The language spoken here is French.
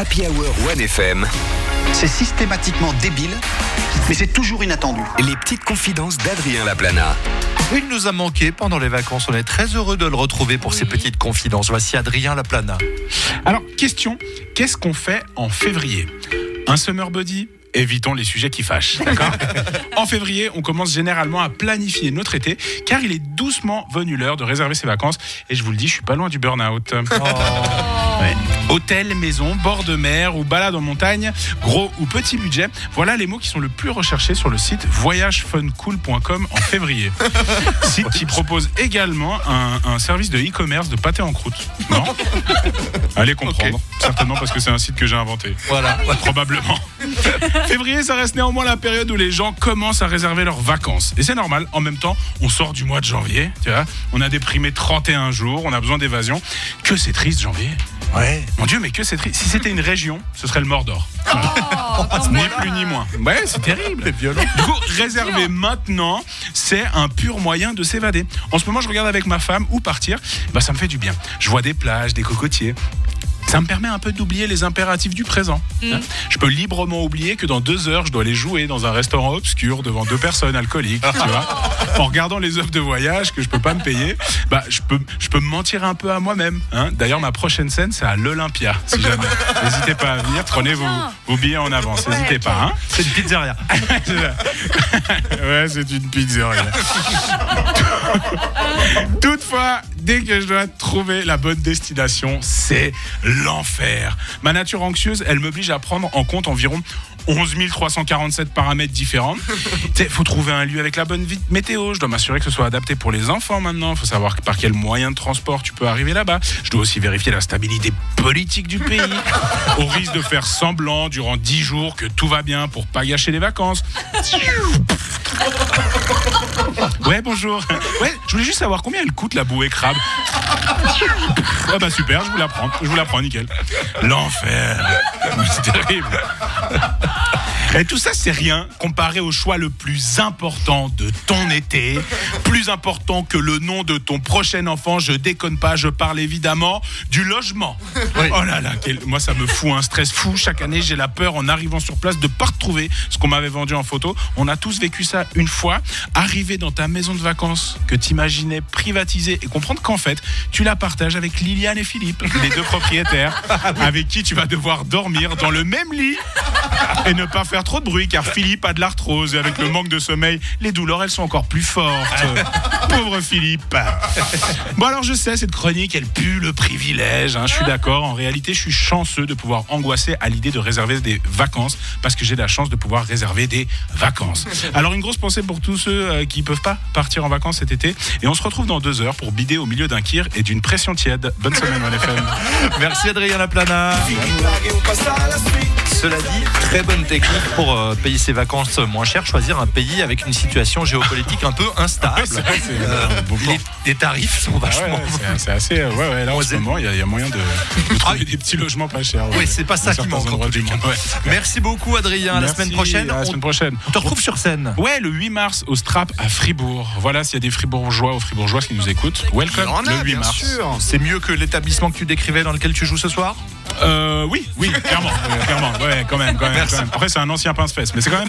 Happy Hour 1FM. C'est systématiquement débile, mais c'est toujours inattendu. Les petites confidences d'Adrien Laplana. Il nous a manqué pendant les vacances. On est très heureux de le retrouver pour ses petites confidences. Voici Adrien Laplana. Alors, question, qu'est-ce qu'on fait en février? Un summer body Évitons les sujets qui fâchent, En février, on commence généralement à planifier notre été, car il est doucement venu l'heure de réserver ses vacances. Et je vous le dis, je suis pas loin du burn-out. Ouais. Hôtel, maison, bord de mer ou balade en montagne, gros ou petit budget, voilà les mots qui sont le plus recherchés sur le site voyagefuncool.com en février. site qui propose également un, un service de e-commerce de pâté en croûte. Non? Allez comprendre. Certainement parce que c'est un site que j'ai inventé. Voilà. Probablement. Février, ça reste néanmoins la période où les gens commencent à réserver leurs vacances. Et c'est normal. En même temps, on sort du mois de janvier. Tu vois, on a déprimé 31 jours, on a besoin d'évasion. Que c'est triste, janvier. Ouais. Mon Dieu, mais que c'est triste. Si c'était une région, ce serait le Mordor. ni plus ni moins. Ouais, c'est terrible. C'est violent. Du coup, réserver maintenant, c'est un pur moyen de s'évader. En ce moment, je regarde avec ma femme où partir. Bah, ça me fait du bien. Je vois des plages, des cocotiers. Ça me permet un peu d'oublier les impératifs du présent. hein. Je peux librement oublier que dans deux heures, je dois aller jouer dans un restaurant obscur devant deux personnes alcooliques, tu vois. En regardant les offres de voyage que je peux pas me payer, bah, je peux, je peux me mentir un peu à moi-même. hein. D'ailleurs, ma prochaine scène, c'est à l'Olympia, si jamais. N'hésitez pas à venir, prenez vos, vos billets en avance, n'hésitez pas. hein. C'est une pizzeria. ouais, c'est une pizzeria. Toutefois, dès que je dois trouver la bonne destination, c'est l'enfer. Ma nature anxieuse, elle m'oblige à prendre en compte environ 11 347 paramètres différents. Il faut trouver un lieu avec la bonne météo. Je dois m'assurer que ce soit adapté pour les enfants maintenant. Il faut savoir par quel moyen de transport tu peux arriver là-bas. Je dois aussi vérifier la stabilité politique du pays. Au risque de faire semblant durant 10 jours que tout va bien pour pas gâcher les vacances. Ouais, bonjour. Ouais, je voulais juste savoir combien elle coûte la bouée crabe. Ah bah super, je vous la prends. Je vous la prends, nickel. L'enfer. C'est terrible. Et tout ça, c'est rien comparé au choix le plus important de ton été. Plus important que le nom de ton prochain enfant. Je déconne pas, je parle évidemment du logement. Oh là là, quel- moi ça me fout un stress fou. Chaque année, j'ai la peur en arrivant sur place de pas retrouver ce qu'on m'avait vendu en photo. On a tous vécu ça une fois. Arriver dans ta maison de vacances que t'imaginais privatisée et comprendre qu'en fait, tu la partages avec Liliane et Philippe, les deux propriétaires, avec qui tu vas devoir dormir dans le même lit et ne pas faire trop de bruit car Philippe a de l'arthrose et avec le manque de sommeil, les douleurs elles sont encore plus fortes. Pauvre Philippe. Bon alors je sais, cette chronique elle pue le privilège, hein, je suis d'accord. En réalité, je suis chanceux de pouvoir angoisser à l'idée de réserver des vacances parce que j'ai la chance de pouvoir réserver des vacances. Alors une grosse pensée pour tous ceux euh, qui peuvent pas partir en vacances cet été et on se retrouve dans deux heures pour bider au milieu d'un kir et d'une pression tiède. Bonne semaine, on FM. Merci Adrien Laplana. Cela dit, très bonne technique pour euh, payer ses vacances moins cher, choisir un pays avec une situation géopolitique un peu instable. Ouais, c'est vrai, c'est- Euh, les, les tarifs sont Ah ouais, vachement. ouais, c'est- assez. euh, Ouais, ouais, là, en Ouais, ce moment, il y, a- il y a moyen de, de trouver des petits logements pas chers. ouais. Oui, c'est pas ça qui manque, ouais. Merci beaucoup Adrien. À la semaine prochaine. à la on- semaine prochaine. on te retrouve sur scène. Ouais, le 8 mars au Strap à Fribourg. Voilà, s'il y a des Fribourgeois ou Fribourgeoises qui nous écoutent, welcome le 8 bien mars. C'est mieux que l'établissement que tu décrivais dans lequel tu joues ce soir? Euh, oui, oui, clairement, ouais, clairement, ouais, quand même, quand même, quand même. Après, c'est un ancien pince-fesse, mais c'est quand même pas